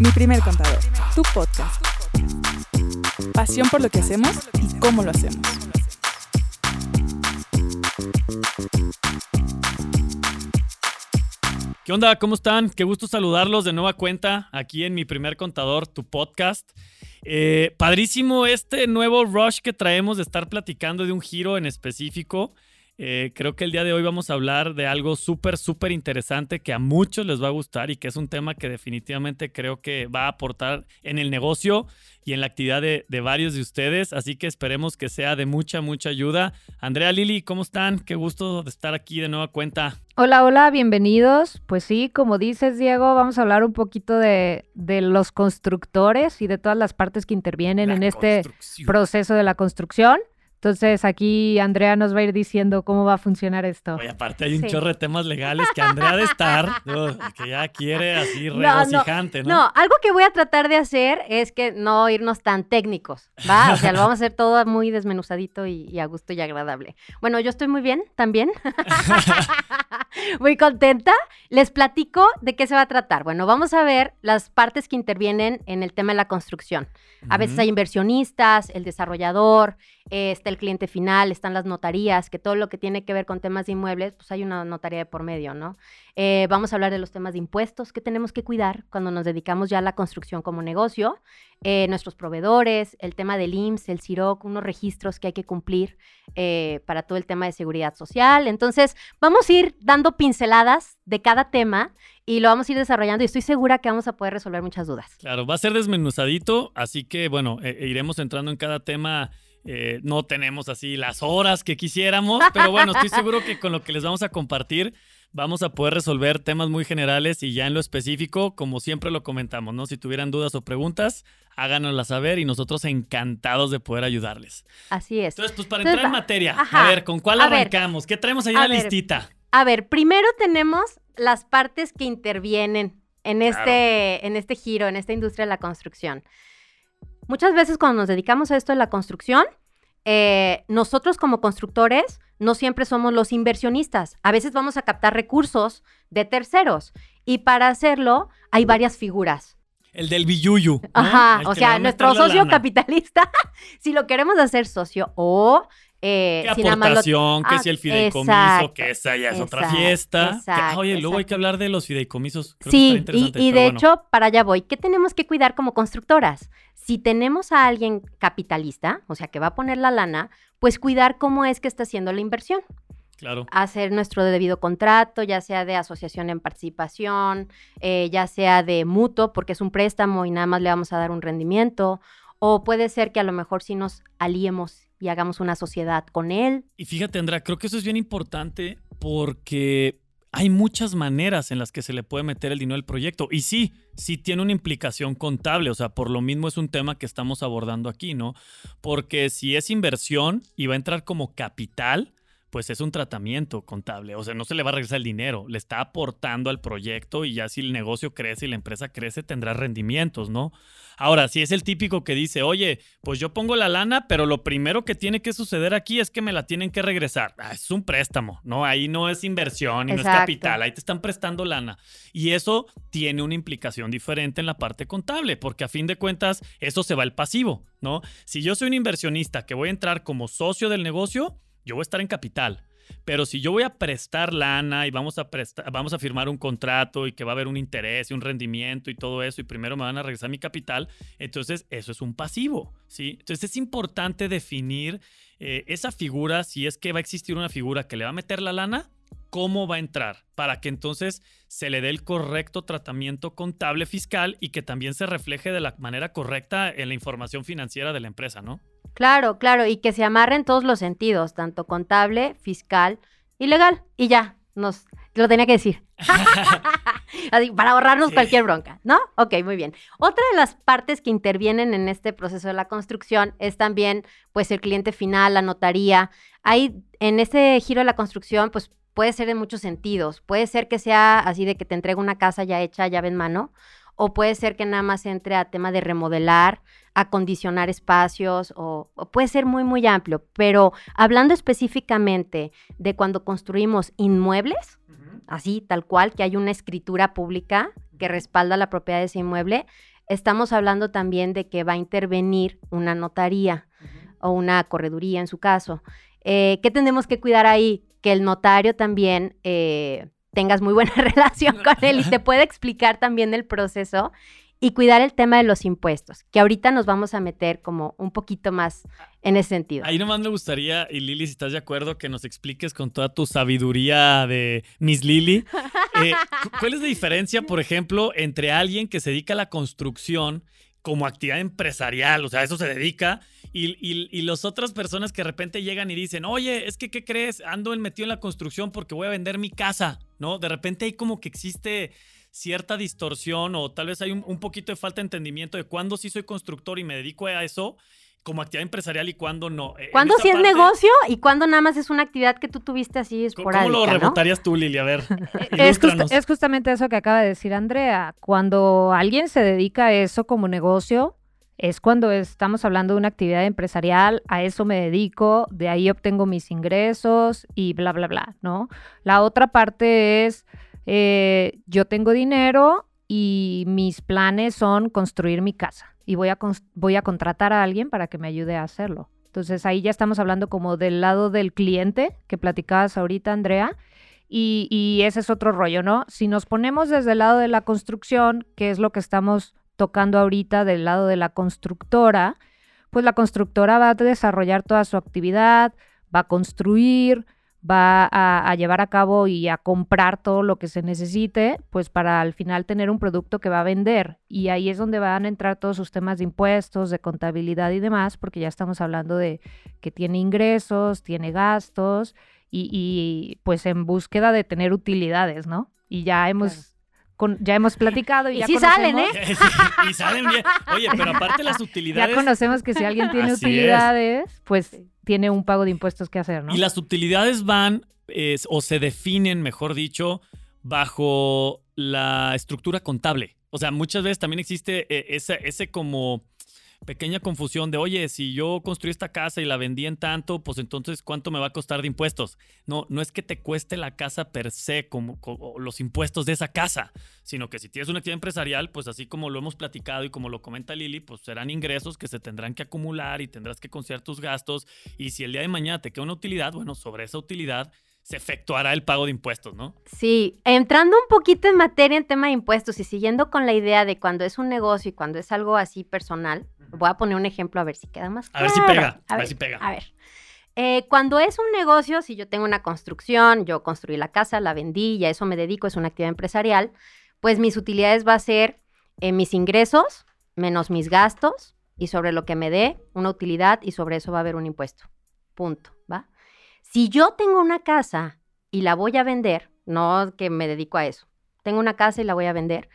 Mi primer contador, tu podcast. Pasión por lo que hacemos y cómo lo hacemos. ¿Qué onda? ¿Cómo están? Qué gusto saludarlos de nueva cuenta aquí en Mi primer contador, tu podcast. Eh, padrísimo este nuevo rush que traemos de estar platicando de un giro en específico. Eh, creo que el día de hoy vamos a hablar de algo súper, súper interesante que a muchos les va a gustar y que es un tema que definitivamente creo que va a aportar en el negocio y en la actividad de, varios de ustedes. Así que esperemos que sea de mucha, mucha ayuda. Andrea, Lili, ¿cómo están? Qué gusto de estar aquí de nueva cuenta. Hola, hola, bienvenidos. Pues sí, como dices, Diego, vamos a hablar un poquito de, los constructores y de todas las partes que intervienen en este proceso de la construcción. Entonces aquí Andrea nos va a ir diciendo cómo va a funcionar esto. Oye, aparte hay un chorro de temas legales que Andrea de estar, que ya quiere así regocijante, no, no, no, algo que voy a tratar de hacer es que no irnos tan técnicos, ¿va? O sea, lo vamos a hacer todo muy desmenuzadito y, a gusto y agradable. Bueno, yo estoy muy bien también. muy contenta. Les platico de qué se va a tratar. Bueno, vamos a ver las partes que intervienen en el tema de la construcción. A veces hay inversionistas, el desarrollador, está el cliente final, están las notarías, que todo lo que tiene que ver con temas de inmuebles, pues hay una notaría de por medio, ¿no? Eh, vamos a hablar de los temas de impuestos que tenemos que cuidar cuando nos dedicamos ya a la construcción como negocio, eh, nuestros proveedores, el tema del IMSS, el CIROC, unos registros que hay que cumplir eh, para todo el tema de seguridad social. Entonces, vamos a ir dando pinceladas de cada tema y lo vamos a ir desarrollando y estoy segura que vamos a poder resolver muchas dudas. Claro, va a ser desmenuzadito, así que bueno, iremos entrando en cada tema eh, no tenemos así las horas que quisiéramos, pero bueno, estoy seguro que con lo que les vamos a compartir vamos a poder resolver temas muy generales y ya en lo específico, como siempre lo comentamos, ¿no? Si tuvieran dudas o preguntas, háganoslas saber y nosotros encantados de poder ayudarles. Así es. Entonces, pues para entrar en materia, a ver, ¿con cuál arrancamos? ¿Qué traemos ahí en la listita? A ver, primero tenemos las partes que intervienen en, este, en este giro, en esta industria de la construcción. Muchas veces cuando nos dedicamos a esto de la construcción, eh, nosotros como constructores no siempre somos los inversionistas. A veces vamos a captar recursos de terceros y para hacerlo hay varias figuras. El del billuyu. Ajá, o sea, nuestro socio capitalista, si lo queremos hacer socio o eh, ¿Qué aportación? ¿Qué si el fideicomiso? que esa ya es otra fiesta. oye, luego hay que hablar de los fideicomisos. sí, y, de hecho, para allá voy. ¿Qué tenemos que cuidar como constructoras? Si tenemos a alguien capitalista, o sea, que va a poner la lana, pues cuidar cómo es que está haciendo la inversión. Claro. Hacer nuestro debido contrato, ya sea de asociación en participación, eh, ya sea de mutuo, porque es un préstamo y nada más le vamos a dar un rendimiento. O puede ser que a lo mejor sí nos aliemos y hagamos una sociedad con él. Y fíjate, Andrea, creo que eso es bien importante porque hay muchas maneras en las que se le puede meter el dinero al proyecto. Y sí, sí tiene una implicación contable, o sea, por lo mismo es un tema que estamos abordando aquí, ¿no? Porque si es inversión y va a entrar como capital, pues es un tratamiento contable. O sea, no se le va a regresar el dinero, le está aportando al proyecto y ya si el negocio crece y la empresa crece, tendrá rendimientos, ¿no? Ahora, si es el típico que dice, oye, pues yo pongo la lana, pero lo primero que tiene que suceder aquí es que me la tienen que regresar. Ah, es un préstamo, ¿no? Ahí no es inversión y no es capital, ahí te están prestando lana. Y eso tiene una implicación diferente en la parte contable, porque a fin de cuentas, eso se va al pasivo, ¿no? Si yo soy un inversionista que voy a entrar como socio del negocio, yo voy a estar en capital. Pero si yo voy a prestar lana y vamos a, prestar, vamos a firmar un contrato y que va a haber un interés y un rendimiento y todo eso y primero me van a regresar mi capital, entonces eso es un pasivo, ¿sí? Entonces es importante definir eh, esa figura, si es que va a existir una figura que le va a meter la lana, cómo va a entrar, para que entonces se le dé el correcto tratamiento contable fiscal y que también se refleje de la manera correcta en la información financiera de la empresa, ¿no? Claro, claro, y que se amarre en todos los sentidos, tanto contable, fiscal y legal. Y ya, nos lo tenía que decir. para ahorrarnos cualquier bronca, ¿no? Ok, muy bien. Otra de las partes que intervienen en este proceso de la construcción es también, pues, el cliente final, la notaría. Hay, en este giro de la construcción, pues, puede ser en muchos sentidos. Puede ser que sea así de que te entregue una casa ya hecha, llave en mano, o puede ser que nada más entre a tema de remodelar, acondicionar espacios, o, puede ser muy, muy amplio. Pero hablando específicamente de cuando construimos inmuebles, así, tal cual, que hay una escritura pública que respalda la propiedad de ese inmueble, estamos hablando también de que va a intervenir una notaría o una correduría en su caso. Eh, ¿Qué tenemos que cuidar ahí? Que el notario también eh, tengas muy buena relación con él y te pueda explicar también el proceso y cuidar el tema de los impuestos, que ahorita nos vamos a meter como un poquito más en ese sentido. Ahí nomás me gustaría, y Lili, si estás de acuerdo, que nos expliques con toda tu sabiduría de Miss Lili, eh, ¿cuál es la diferencia, por ejemplo, entre alguien que se dedica a la construcción como actividad empresarial, o sea, eso se dedica, y, y, las otras personas que de repente llegan y dicen, oye, es que, ¿qué crees? Ando metido en la construcción porque voy a vender mi casa, ¿no? De repente hay como que existe cierta distorsión o tal vez hay un, poquito de falta de entendimiento de cuándo sí soy constructor y me dedico a eso como actividad empresarial y cuándo no. E, ¿Cuándo sí es negocio y cuándo nada más es una actividad que tú tuviste así esporádica? ¿Cómo lo rebotarías tú, Lili? A ver, es, es justamente eso que acaba de decir Andrea. Cuando alguien se dedica a eso como negocio, es cuando estamos hablando de una actividad empresarial, a eso me dedico, de ahí obtengo mis ingresos y bla, bla, bla, ¿no? La otra parte es eh, yo tengo dinero y mis planes son construir mi casa y voy a, voy a contratar a alguien para que me ayude a hacerlo. Entonces ahí ya estamos hablando como del lado del cliente que platicabas ahorita, Andrea. Y, y, ese es otro rollo, ¿no? Si nos ponemos desde el lado de la construcción, que es lo que estamos tocando ahorita del lado de la constructora, pues la constructora va a desarrollar toda su actividad, va a construir, va a, llevar a cabo y a comprar todo lo que se necesite, pues para al final tener un producto que va a vender. Y ahí es donde van a entrar todos sus temas de impuestos, de contabilidad y demás, porque ya estamos hablando de que tiene ingresos, tiene gastos y, pues en búsqueda de tener utilidades, ¿no? Y ya hemos... ya hemos platicado y, ya sí salen, ¿eh? y salen bien. Oye, pero aparte las utilidades. Ya conocemos que si alguien tiene utilidades, pues tiene un pago de impuestos que hacer, ¿no? Y las utilidades van o se definen, mejor dicho, bajo la estructura contable. O sea, muchas veces también existe eh, ese, ese como pequeña confusión de, oye, si yo construí esta casa y la vendí en tanto, pues entonces, ¿cuánto me va a costar de impuestos? No, no es que te cueste la casa per se, como, los impuestos de esa casa, sino que si tienes una actividad empresarial, pues así como lo hemos platicado y como lo comenta Lili, pues serán ingresos que se tendrán que acumular y tendrás que conceder tus gastos. Y si el día de mañana te queda una utilidad, bueno, sobre esa utilidad se efectuará el pago de impuestos, ¿no? Sí, entrando un poquito en materia en tema de impuestos y siguiendo con la idea de cuando es un negocio y cuando es algo así personal, Voy a poner un ejemplo a ver si queda más claro. A ver si pega. A, ver, si pega. A ver. Eh, cuando es un negocio, si yo tengo una construcción, yo construí la casa, la vendí y a eso me dedico, es una actividad empresarial, pues mis utilidades va a ser eh, mis ingresos menos mis gastos y sobre lo que me dé una utilidad y sobre eso va a haber un impuesto. Punto, ¿va? Si yo tengo una casa y la voy a vender, no que me dedico a eso, tengo una casa y la voy a vender,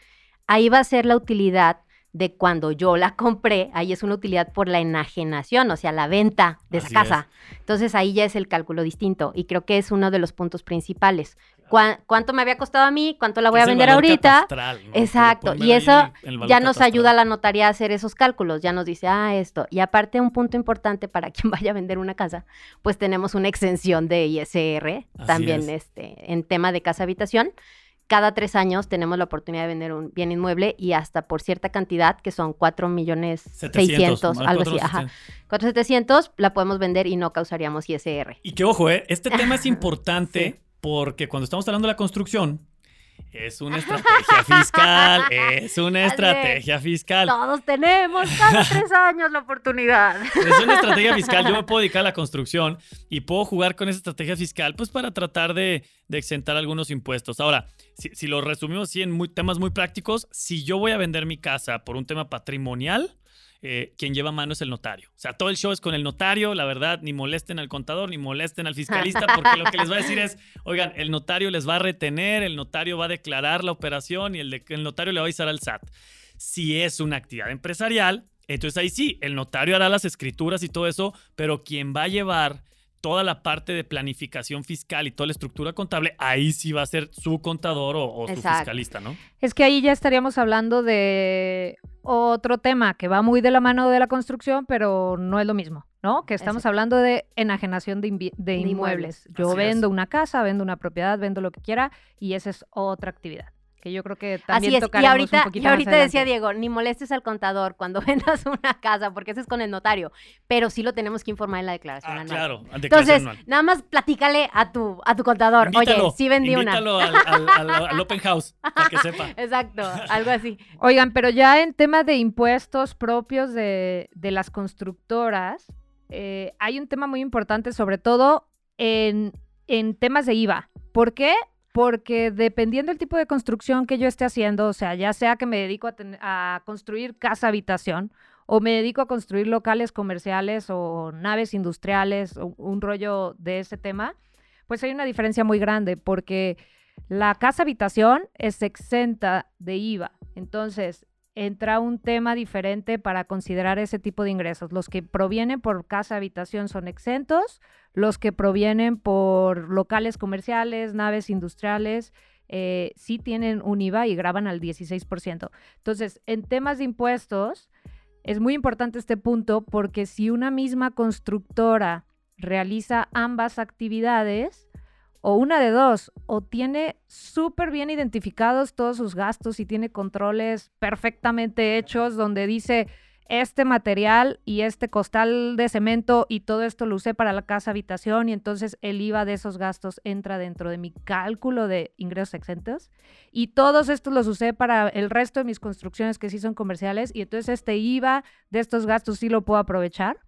ahí va a ser la utilidad de cuando yo la compré, ahí es una utilidad por la enajenación, o sea, la venta de esa casa. Entonces ahí ya es el cálculo distinto y creo que es uno de los puntos principales. ¿Cuánto me había costado a mí? ¿Cuánto la voy a vender ahorita? Exacto. Y eso ya nos ayuda a la notaría a hacer esos cálculos. Ya nos dice, ah, esto. Y aparte, un punto importante para quien vaya a vender una casa, pues tenemos una exención de ISR también este, en tema de casa habitación cada tres años tenemos la oportunidad de vender un bien inmueble y hasta por cierta cantidad, que son 4 millones 600, algo así, ajá. 4,700 la podemos vender y no causaríamos ISR. Y que ojo, ¿eh? este tema es importante porque cuando estamos hablando de la construcción, es una estrategia fiscal, es una estrategia fiscal. Todos tenemos cada tres años la oportunidad. Es una estrategia fiscal. Yo me puedo dedicar a la construcción y puedo jugar con esa estrategia fiscal, pues para tratar de, exentar algunos impuestos. Ahora, si, lo resumimos así en temas muy prácticos, si yo voy a vender mi casa por un tema patrimonial, eh, quien lleva mano es el notario. O sea, todo el show es con el notario, la verdad, ni molesten al contador, ni molesten al fiscalista, porque lo que les va a decir es, oigan, el notario les va a retener, el notario va a declarar la operación y el, el notario le va a avisar al SAT. Si es una actividad empresarial, entonces ahí sí, el notario hará las escrituras y todo eso, pero quien va a llevar toda la parte de planificación fiscal y toda la estructura contable, ahí sí va a ser su contador o, su fiscalista, ¿no? Es que ahí ya estaríamos hablando de otro tema que va muy de la mano de la construcción, pero no es lo mismo, ¿no? Que estamos hablando de enajenación de, inmuebles. Yo vendo una casa, vendo una propiedad, vendo lo que quiera y esa es otra actividad que yo creo que también Así es, y tocaremos un ahorita, poquito y más ahorita decía. Diego, ni molestes al contador cuando vendas una casa, porque ese es con el notario, pero sí lo tenemos que informar en la declaración Ah, anual. claro, declaración Entonces, anual. nada más platícale a tu, a tu contador, Invítalo, oye, sí vendí una. invítalo al, al- al- al open house, para que sepa. Exacto, algo así. Oigan, pero ya en tema de impuestos propios de, de las constructoras, eh, hay un tema muy importante, sobre todo en, en temas de IVA. ¿Por qué? Porque dependiendo del tipo de construcción que yo esté haciendo, o sea, ya sea que me dedico a, a construir casa habitación o me dedico a construir locales comerciales o naves industriales o un rollo de ese tema, pues hay una diferencia muy grande porque la casa habitación es exenta de IVA. Entonces, entra un tema diferente para considerar ese tipo de ingresos. Los que provienen por casa habitación son exentos, los que provienen por locales comerciales, naves industriales, eh, sí tienen un IVA y graban al 16%. Entonces, en temas de impuestos, es muy importante este punto porque si una misma constructora realiza ambas actividades, o una de dos, o tiene súper bien identificados todos sus gastos y tiene controles perfectamente hechos donde dice este material y este costal de cemento y todo esto lo usé para la casa habitación y entonces el IVA de esos gastos entra dentro de mi cálculo de ingresos exentos y todos estos los usé para el resto de mis construcciones que sí son comerciales y entonces este IVA de estos gastos sí lo puedo aprovechar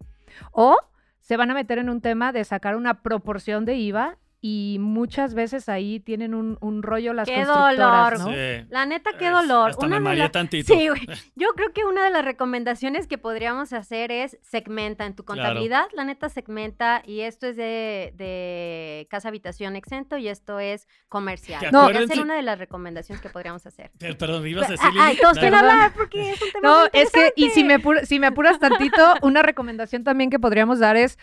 o se van a meter en un tema de sacar una proporción de IVA y muchas veces ahí tienen un, un rollo las ¡Qué constructoras, dolor! ¿no? Sí. La neta, qué Es- dolor. hasta Una me la- tantito. Sí, güey. Yo creo que una de las recomendaciones que podríamos hacer es segmenta en tu Claro. contabilidad. La neta segmenta y esto es de, de casa habitación exento y esto es comercial. No, acuérdense- ser una de las recomendaciones que podríamos hacer. Pero, perdón, ¿me ibas a decir, Ah, Ay, todos quieren hablar porque es un tema No, muy es que, y si me, si me apuras tantito, una recomendación también que podríamos dar es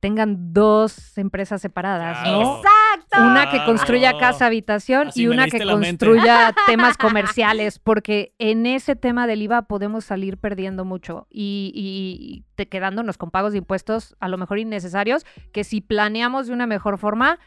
tengan dos empresas separadas, Claro. ¿no? ¡Exacto! Una que Claro. construya casa habitación Así y una que construya temas comerciales, porque en ese tema del IVA podemos salir perdiendo mucho y, y- y te quedándonos con pagos de impuestos a lo mejor innecesarios, que si planeamos de una mejor forma,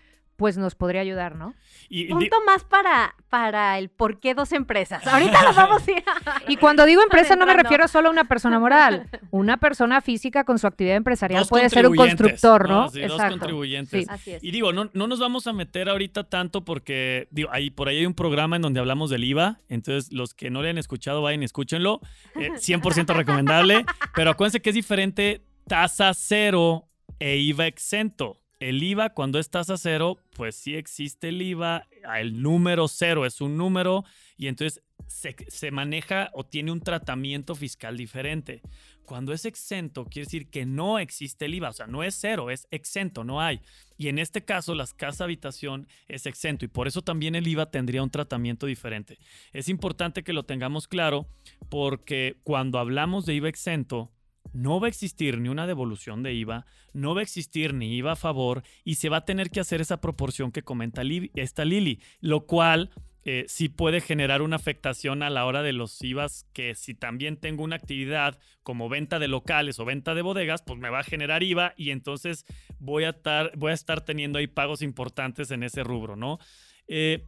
pues nos podría ayudar, ¿no? Y- Punto más para, para el por qué dos empresas. Ahorita nos vamos a ir. Y cuando digo empresa no me refiero solo a una persona moral, una persona física con su actividad empresarial dos puede ser un constructor, ¿no? Sí, dos contribuyentes. Sí. Así es. Y digo, no, no nos vamos a meter ahorita tanto porque digo, ahí, por ahí hay un programa en donde hablamos del IVA. Entonces, los que no le han escuchado, vayan, y escúchenlo. Eh, 100% recomendable. Pero acuérdense que es diferente tasa cero e IVA exento. El IVA, cuando es tasa cero, pues sí existe el IVA. El número cero es un número y entonces se, se maneja o tiene un tratamiento fiscal diferente. Cuando es exento, quiere decir que no existe el IVA, o sea, no es cero, es exento, no hay. Y en este caso, las casas habitación es exento y por eso también el IVA tendría un tratamiento diferente. Es importante que lo tengamos claro porque cuando hablamos de IVA exento, no va a existir ni una devolución de IVA, no va a existir ni IVA a favor y se va a tener que hacer esa proporción que comenta esta Lili, lo cual eh, sí puede generar una afectación a la hora de los IVAs que si también tengo una actividad como venta de locales o venta de bodegas, pues me va a generar IVA y entonces voy a estar, voy a estar teniendo ahí pagos importantes en ese rubro, ¿no? Eh,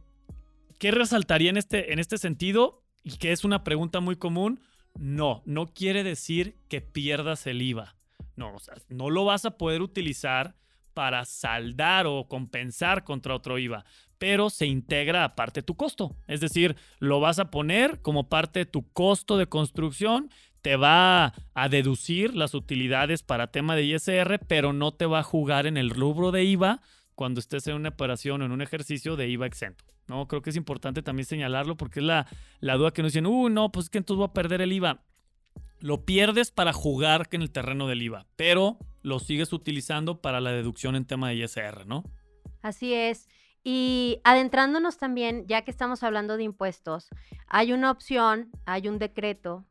¿Qué resaltaría en este, en este sentido? Y que es una pregunta muy común. No, no quiere decir que pierdas el IVA. No, o sea, no lo vas a poder utilizar para saldar o compensar contra otro IVA, pero se integra aparte tu costo. Es decir, lo vas a poner como parte de tu costo de construcción, te va a deducir las utilidades para tema de ISR, pero no te va a jugar en el rubro de IVA cuando estés en una operación o en un ejercicio de IVA exento. No, creo que es importante también señalarlo porque es la, la duda que nos dicen, uh, no, pues es que entonces voy a perder el IVA. Lo pierdes para jugar en el terreno del IVA, pero lo sigues utilizando para la deducción en tema de ISR, ¿no? Así es. Y adentrándonos también, ya que estamos hablando de impuestos, hay una opción, hay un decreto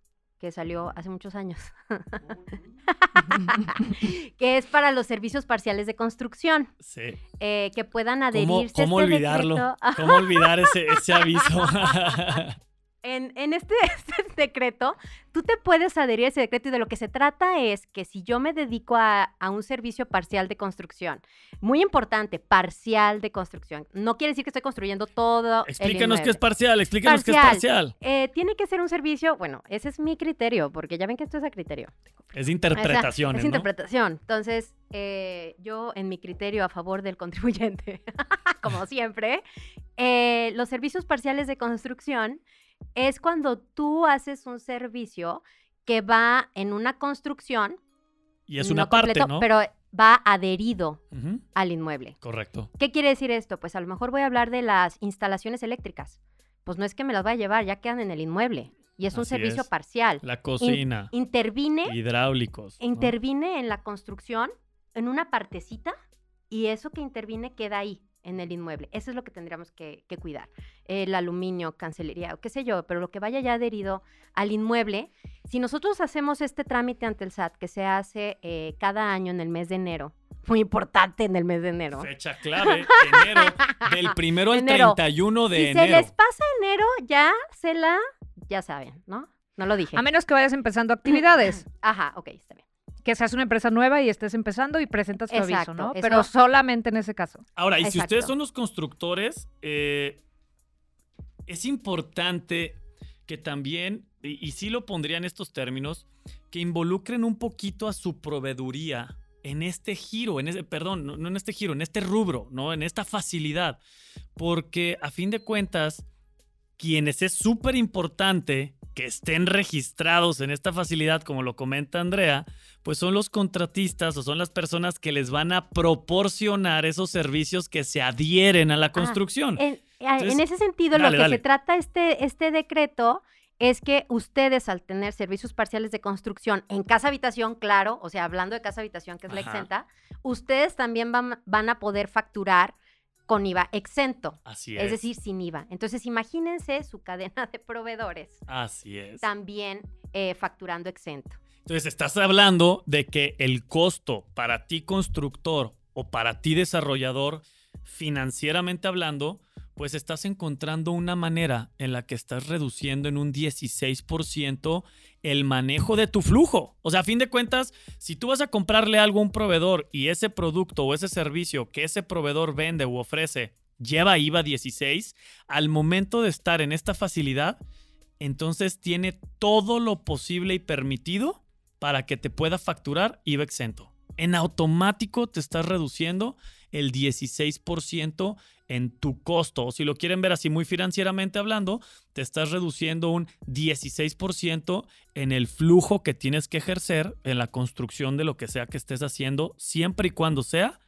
que salió hace muchos años, que es para los servicios parciales de construcción, Sí. eh, que puedan ¿Cómo, adherirse cómo a este olvidarlo? decreto. ¿Cómo olvidar ese, ese aviso? en, en este, este decreto, tú te puedes adherir a ese decreto y de lo que se trata es que si yo me dedico a, a un servicio parcial de construcción, muy importante, parcial de construcción, no quiere decir que estoy construyendo todo. el Explícanos qué inmueble. es parcial, explícanos qué es Parcial. parcial. Eh, tiene que ser un servicio, bueno, ese es mi criterio, porque ya ven que esto es a criterio. Es O sea, interpretación, es ¿no? interpretación. Entonces, eh, yo en mi criterio a favor del contribuyente, como siempre, eh, los servicios parciales de construcción es cuando tú haces un servicio que va en una construcción. Y es no una parte, completo, ¿no? Pero va adherido al inmueble. Correcto. ¿Qué quiere decir esto? Pues a lo mejor voy a hablar de las instalaciones eléctricas. Pues no es que me las vaya a llevar, ya quedan en el inmueble. Y es un servicio es. parcial. La cocina, Intervine hidráulicos. ¿no? intervine en la construcción en una partecita y eso que intervine queda ahí, en el inmueble. Eso es lo que tendríamos que, que cuidar. El aluminio, cancelería o qué sé yo, pero lo que vaya ya adherido al inmueble, si nosotros hacemos este trámite ante el SAT que se hace eh, cada año en el mes de enero, muy importante en el mes de enero. Fecha clave, enero, del primero al Enero. 31 de si enero. se les pasa enero, ya se la, ya saben, ¿no? No lo dije. A menos que vayas empezando actividades, Ajá, ok, está bien. Que seas una empresa nueva y estés empezando y presentas tu aviso, Exacto, ¿no? eso- Pero solamente en ese caso. Ahora, y si ustedes Exacto. son los constructores, eh, es importante que también, y, y sí lo pondría en estos términos, que involucren un poquito a su proveeduría en este giro, en ese, perdón, no, no en este giro, en este rubro, ¿no? En esta facilidad. Porque a fin de cuentas, quienes es súper importante que estén registrados en esta facilidad, como lo comenta Andrea, pues son los contratistas o son las personas que les van a proporcionar esos servicios que se adhieren a la construcción. En, a- Entonces, en ese sentido, dale, lo que dale. se trata este, este decreto es que ustedes al tener servicios parciales de construcción en casa habitación, claro, o sea, hablando de casa habitación, que es la Ajá. exenta, ustedes también van, van a poder facturar con IVA exento, Así es. es decir, sin IVA. Entonces, imagínense su cadena de proveedores Así es. también eh, facturando exento. Entonces, estás hablando de que el costo para ti constructor o para ti desarrollador, financieramente hablando, pues estás encontrando una manera en la que estás reduciendo en un 16% el manejo de tu flujo. O sea, a fin de cuentas, si tú vas a comprarle algo a un proveedor y ese producto o ese servicio que ese proveedor vende u ofrece lleva IVA 16, al momento de estar en esta facilidad, entonces tiene todo lo posible y permitido para que te pueda facturar IVA exento. En automático te estás reduciendo el 16% en tu costo. O si lo quieren ver así muy financieramente hablando, te estás reduciendo un 16% en el flujo que tienes que ejercer en la construcción de lo que sea que estés haciendo, siempre y cuando sea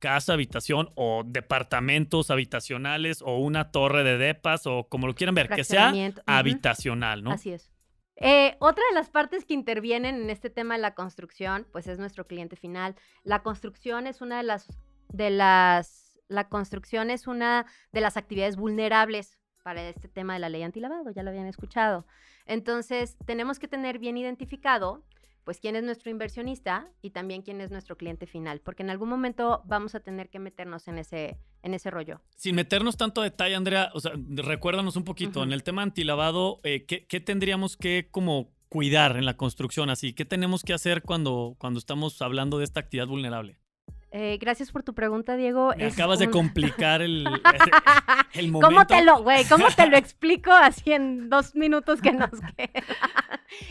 casa, habitación o departamentos habitacionales o una torre de depas o como lo quieran ver, que sea habitacional, ¿no? Así es. Eh, otra de las partes que intervienen en este tema de la construcción, pues es nuestro cliente final. La construcción es una de las, de las, la construcción es una de las actividades vulnerables para este tema de la ley antilavado, ya lo habían escuchado. Entonces, tenemos que tener bien identificado, pues, quién es nuestro inversionista y también quién es nuestro cliente final, porque en algún momento vamos a tener que meternos en ese, en ese rollo. Sin meternos tanto a detalle, Andrea, o sea, recuérdanos un poquito, en el tema antilavado, eh, ¿qué, qué tendríamos que como cuidar en la construcción? Así, ¿qué tenemos que hacer cuando, cuando estamos hablando de esta actividad vulnerable? Eh, gracias por tu pregunta, Diego. Me Es acabas de un- complicar el, el momento. ¿Cómo te lo, güey? ¿Cómo te lo explico así en dos minutos que nos quedan?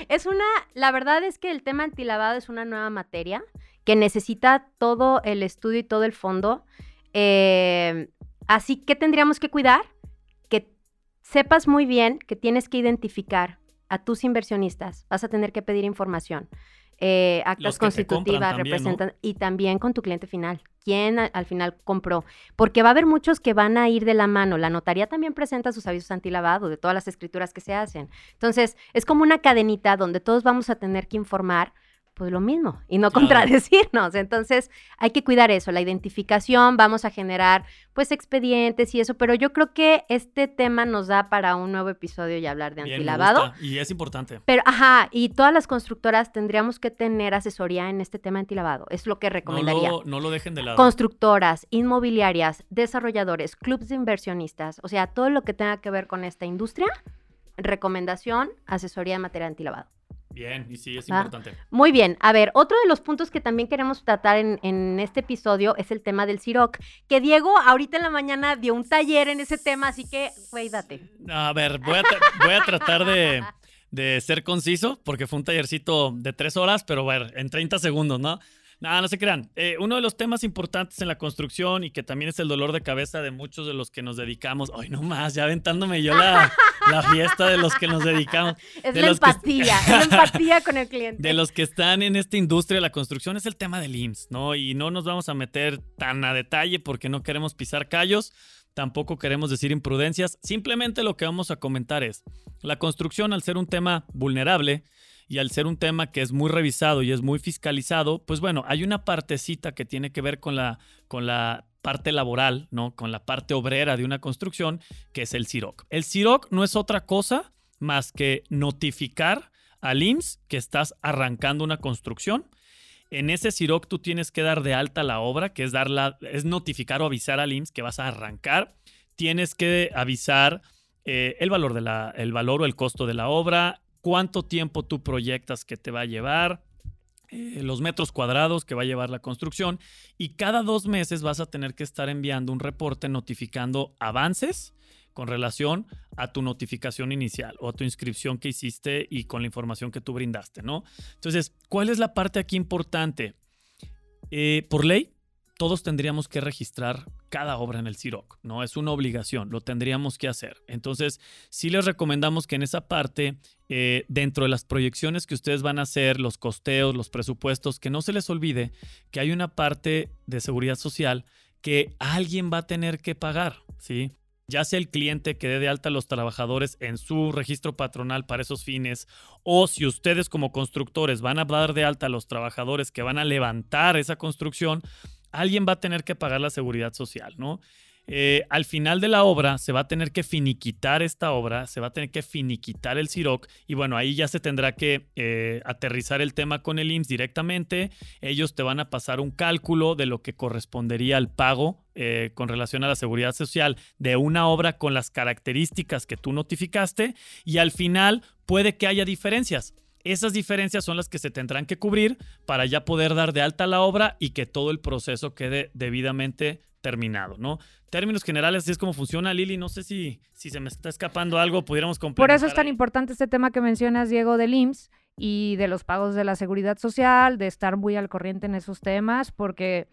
es una, la verdad es que el tema antilavado es una nueva materia que necesita todo el estudio y todo el fondo. Eh, así que tendríamos que cuidar que sepas muy bien que tienes que identificar a tus inversionistas. Vas a tener que pedir información. Eh, actas constitutivas, también, ¿no? representan y también con tu cliente final. ¿Quién al final compró? Porque va a haber muchos que van a ir de la mano. La notaría también presenta sus avisos antilavado de todas las escrituras que se hacen. Entonces, es como una cadenita donde todos vamos a tener que informar pues lo mismo y no contradecirnos. Entonces, hay que cuidar eso, la identificación, vamos a generar pues expedientes y eso, pero yo creo que este tema nos da para un nuevo episodio y hablar de Bien, me antilavado. gusta, Y es importante. Pero, ajá, y todas las constructoras tendríamos que tener asesoría en este tema antilavado. Es lo que No recomendaría. lo, no lo dejen de lado. Constructoras, inmobiliarias, desarrolladores, clubs de inversionistas, o sea, todo lo que tenga que ver con esta industria, recomendación, asesoría de materia antilavado. Bien, y sí, es ¿Va? importante. Muy bien, a ver, otro de los puntos que también queremos tratar en, en este episodio es el tema del CIROC, que Diego ahorita en la mañana dio un taller en ese tema, así que, güey, date. A ver, voy a, voy a tratar de, de ser conciso, porque fue un tallercito de tres horas, pero a ver, en 30 segundos, ¿no? Nada, no se crean. Eh, uno de los temas importantes en la construcción y que también es el dolor de cabeza de muchos de los que nos dedicamos, ay, no más, ya aventándome yo la, la fiesta de los que nos dedicamos, Es De la los que- empatía, es la empatía con el cliente. de los que están en esta industria de la construcción, es el tema del IMSS, ¿no? Y no nos vamos a meter tan a detalle porque no queremos pisar callos. Tampoco queremos decir imprudencias, simplemente lo que vamos a comentar es, la construcción al ser un tema vulnerable y al ser un tema que es muy revisado y es muy fiscalizado, pues bueno, hay una partecita que tiene que ver con la, con la parte laboral, ¿no? Con la parte obrera de una construcción, que es el CIROC. El CIROC no es otra cosa más que notificar al IMSS que estás arrancando una construcción. En ese CIROC tú tienes que dar de alta la obra, que es darla, es notificar o avisar al IMSS que vas a arrancar. Tienes que avisar eh, el valor de la, el valor o el costo de la obra, cuánto tiempo tú proyectas que te va a llevar, eh, los metros cuadrados que va a llevar la construcción y cada dos meses vas a tener que estar enviando un reporte notificando avances con relación a tu notificación inicial o a tu inscripción que hiciste y con la información que tú brindaste, ¿no? Entonces, ¿cuál es la parte aquí importante? Eh, por ley, todos tendríamos que registrar cada obra en el CIROC, ¿no? Es una obligación, lo tendríamos que hacer. Entonces, sí les recomendamos que en esa parte, eh, dentro de las proyecciones que ustedes van a hacer, los costeos, los presupuestos, que no se les olvide que hay una parte de seguridad social que alguien va a tener que pagar, ¿sí? Ya sea el cliente que dé de alta a los trabajadores en su registro patronal para esos fines, o si ustedes como constructores van a dar de alta a los trabajadores que van a levantar esa construcción, alguien va a tener que pagar la seguridad social, ¿no? Eh, al final de la obra se va a tener que finiquitar esta obra, se va a tener que finiquitar el CIROC y bueno, ahí ya se tendrá que eh, aterrizar el tema con el IMSS directamente. Ellos te van a pasar un cálculo de lo que correspondería al pago eh, con relación a la seguridad social de una obra con las características que tú notificaste y al final puede que haya diferencias. Esas diferencias son las que se tendrán que cubrir para ya poder dar de alta la obra y que todo el proceso quede debidamente terminado, ¿no? Términos generales, así es como funciona, Lili. No sé si, si se me está escapando algo, pudiéramos complementar. Por eso es tan importante este tema que mencionas, Diego, del IMSS y de los pagos de la seguridad social, de estar muy al corriente en esos temas, porque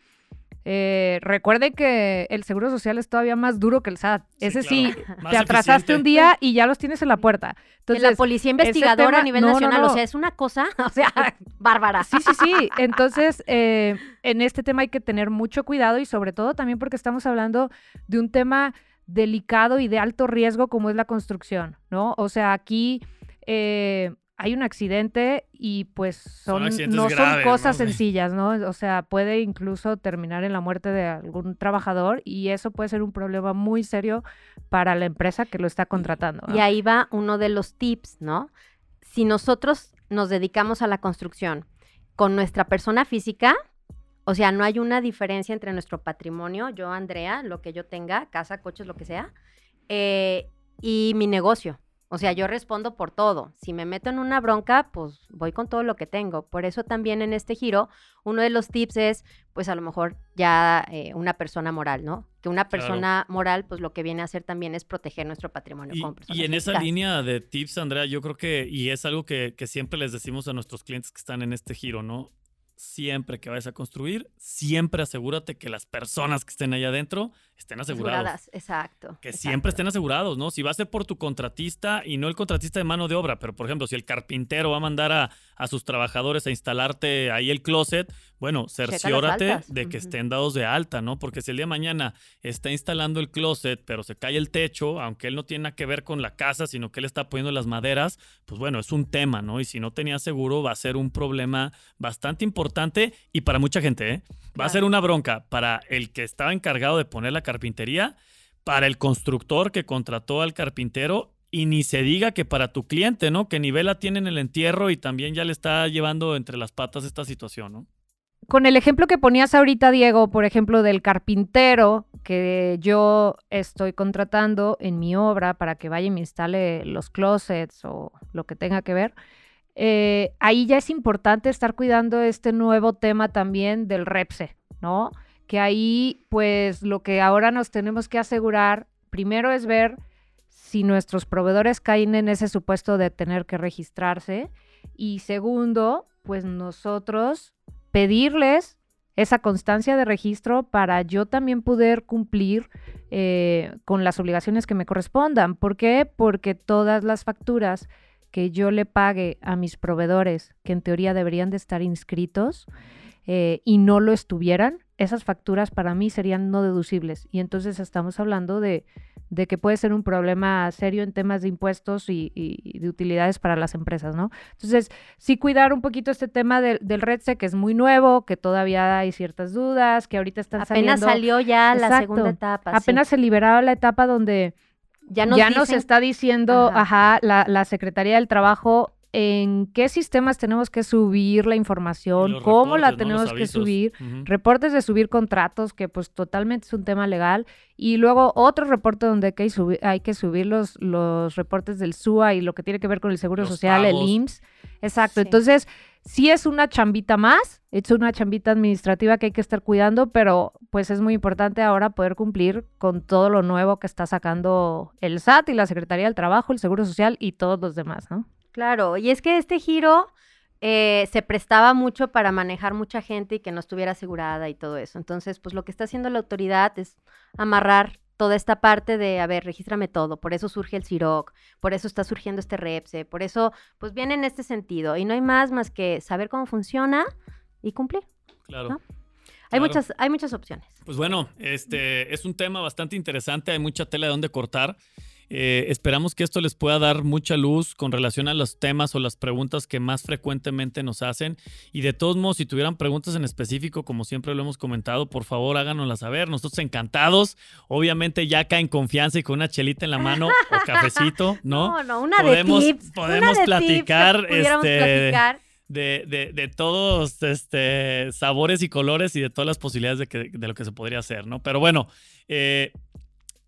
eh, recuerde que el seguro social es todavía más duro que el SAT. Sí, Ese claro. sí, Más te atrasaste eficiente. un día y ya los tienes en la puerta. que Entonces, la policía investigadora tema- a nivel no, no, nacional, no. o sea, es una cosa, o sea, bárbara. Sí, sí, sí. Entonces, eh, en este tema hay que tener mucho cuidado y sobre todo también porque estamos hablando de un tema delicado y de alto riesgo como es la construcción, ¿no? O sea, aquí eh, hay un accidente y pues Son no graves, son cosas ¿no? sencillas, ¿no? O sea, puede incluso terminar en la muerte de algún trabajador y eso puede ser un problema muy serio para la empresa que lo está contratando. ¿no? Y ahí va uno de los tips, ¿no? Si nosotros nos dedicamos a la construcción con nuestra persona física, o sea, no hay una diferencia entre nuestro patrimonio, yo, Andrea, lo que yo tenga, casa, coches, lo que sea, eh, y mi negocio. O sea, yo respondo por todo. Si me meto en una bronca, pues voy con todo lo que tengo. Por eso también en este giro, uno de los tips es, pues a lo mejor ya eh, una persona moral, ¿no? Que una Claro. persona moral, pues lo que viene a hacer también es proteger nuestro patrimonio Y, personas y en esa línea de tips, Andrea, yo creo que, y es algo que, que siempre les decimos a nuestros clientes que están en este giro, ¿no? Siempre que vayas a construir, siempre asegúrate que las personas que estén ahí adentro estén asegurados. Aseguradas, exacto. Que exacto. siempre estén asegurados, ¿no? Si va a ser por tu contratista y no el contratista de mano de obra, pero por ejemplo, si el carpintero va a mandar a, a sus trabajadores a instalarte ahí el closet, bueno, cerciórate de que estén dados de alta, ¿no? Porque si el día de mañana está instalando el closet, pero se cae el techo, aunque él no tiene nada que ver con la casa, sino que él está poniendo las maderas, pues bueno, es un tema, ¿no? Y si no tenía seguro, va a ser un problema bastante importante y para mucha gente, ¿eh? Va a ser una bronca para el que estaba encargado de poner la carpintería, para el constructor que contrató al carpintero y ni se diga que para tu cliente, ¿no? Que ni vela tiene en el entierro y también ya le está llevando entre las patas esta situación, ¿no? con el ejemplo que ponías ahorita, Diego, por ejemplo, del carpintero que yo estoy contratando en mi obra para que vaya y me instale los closets o lo que tenga que ver, eh, ahí ya es importante estar cuidando este nuevo tema también del REPSE, ¿no? Que ahí, pues, lo que ahora nos tenemos que asegurar, primero es ver si nuestros proveedores caen en ese supuesto de tener que registrarse y segundo, pues nosotros pedirles esa constancia de registro para yo también poder cumplir eh, con las obligaciones que me correspondan. ¿Por qué? Porque todas las facturas que yo le pague a mis proveedores, que en teoría deberían de estar inscritos, eh, y no lo estuvieran, esas facturas para mí serían no deducibles. Y entonces estamos hablando de, de que puede ser un problema serio en temas de impuestos y, de utilidades para las empresas, ¿no? Entonces, sí cuidar un poquito este tema del REDSE, que es muy nuevo, que todavía hay ciertas dudas, que ahorita están Apenas salió ya la segunda etapa. Apenas se liberaba la etapa donde ya nos, ya nos está diciendo, ajá, la, la Secretaría del Trabajo en qué sistemas tenemos que subir la información, cómo la tenemos que subir, reportes de subir contratos, que pues totalmente es un tema legal, y luego otro reporte donde hay que subir, hay que subir los, los reportes del SUA y lo que tiene que ver con el Seguro Social, el IMSS. Exacto, entonces sí es una chambita más, es una chambita administrativa que hay que estar cuidando, pero pues es muy importante ahora poder cumplir con todo lo nuevo que está sacando el SAT y la Secretaría del Trabajo, el Seguro Social y todos los demás, ¿no? Claro, y es que este giro eh, se prestaba mucho para manejar mucha gente y que no estuviera asegurada y todo eso. Entonces, pues lo que está haciendo la autoridad es amarrar toda esta parte de, a ver, regístrame todo, por eso surge el CIROC, por eso está surgiendo este REPSE, por eso, pues viene en este sentido. Y no hay más más que saber cómo funciona y cumplir. Claro. Hay, muchas, hay muchas opciones. Pues bueno, este es un tema bastante interesante, hay mucha tela de dónde cortar. Eh, esperamos que esto les pueda dar mucha luz con relación a los temas o las preguntas que más frecuentemente nos hacen. Y de todos modos, si tuvieran preguntas en específico, como siempre lo hemos comentado, por favor háganoslas saber. Nosotros encantados, obviamente ya acá en confianza y con una chelita en la mano o cafecito, ¿no? No, no, una podemos, de tips. Podemos platicar. este, De, de, todos este, sabores y colores y de todas las posibilidades de, que, de lo que se podría hacer, ¿no? Pero bueno, eh,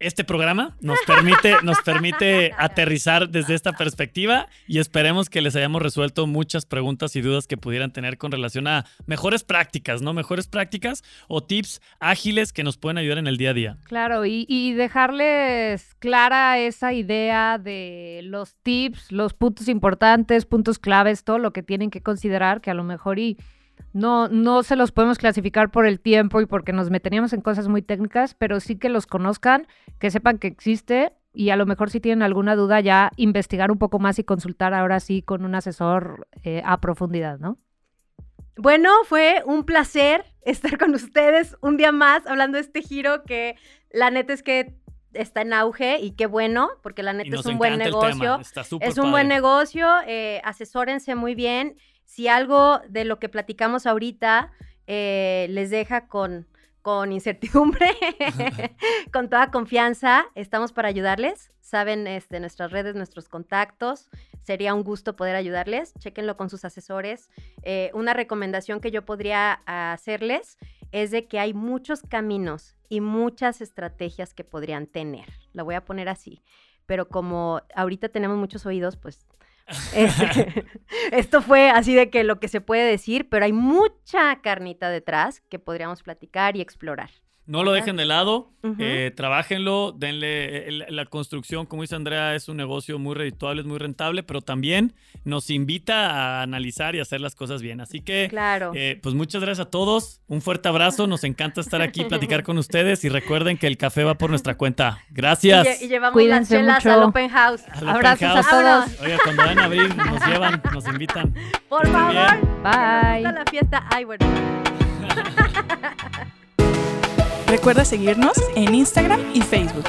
este programa nos permite, nos permite aterrizar desde esta perspectiva y esperemos que les hayamos resuelto muchas preguntas y dudas que pudieran tener con relación a mejores prácticas, ¿no? Mejores prácticas o tips ágiles que nos pueden ayudar en el día a día. Claro, y, y dejarles clara esa idea de los tips, los puntos importantes, puntos claves, todo lo que tienen que considerar, que a lo mejor y no, no se los podemos clasificar por el tiempo y porque nos meteríamos en cosas muy técnicas, pero sí que los conozcan, que sepan que existe y a lo mejor si tienen alguna duda ya investigar un poco más y consultar ahora sí con un asesor eh, a profundidad, ¿no? Bueno, fue un placer estar con ustedes un día más hablando de este giro que la neta es que está en auge y qué bueno, porque la neta es un buen negocio. es un buen negocio, eh, asesórense muy bien si algo de lo que platicamos ahorita eh, les deja con, con incertidumbre, con toda confianza, estamos para ayudarles. Saben este, nuestras redes, nuestros contactos. Sería un gusto poder ayudarles. Chequenlo con sus asesores. Eh, una recomendación que yo podría hacerles es de que hay muchos caminos y muchas estrategias que podrían tener. Lo voy a poner así. Pero como ahorita tenemos muchos oídos, pues Esto fue así de que lo que se puede decir, pero hay mucha carnita detrás que podríamos platicar y explorar. No lo dejen de lado, eh, trabajenlo, denle eh, la construcción, como dice Andrea, es un negocio muy redituable, es muy rentable, pero también nos invita a analizar y hacer las cosas bien. Así que, claro. Eh, pues muchas gracias a todos, un fuerte abrazo, nos encanta estar aquí, platicar con ustedes y recuerden que el café va por nuestra cuenta. Gracias. Y, llevamos las chelas al Open House. Abrazos a todos. Oiga, cuando van a abrir, nos llevan, nos invitan. Por favor. Bye. la fiesta. Ay, bueno. Recuerda seguirnos en Instagram y Facebook.